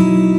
you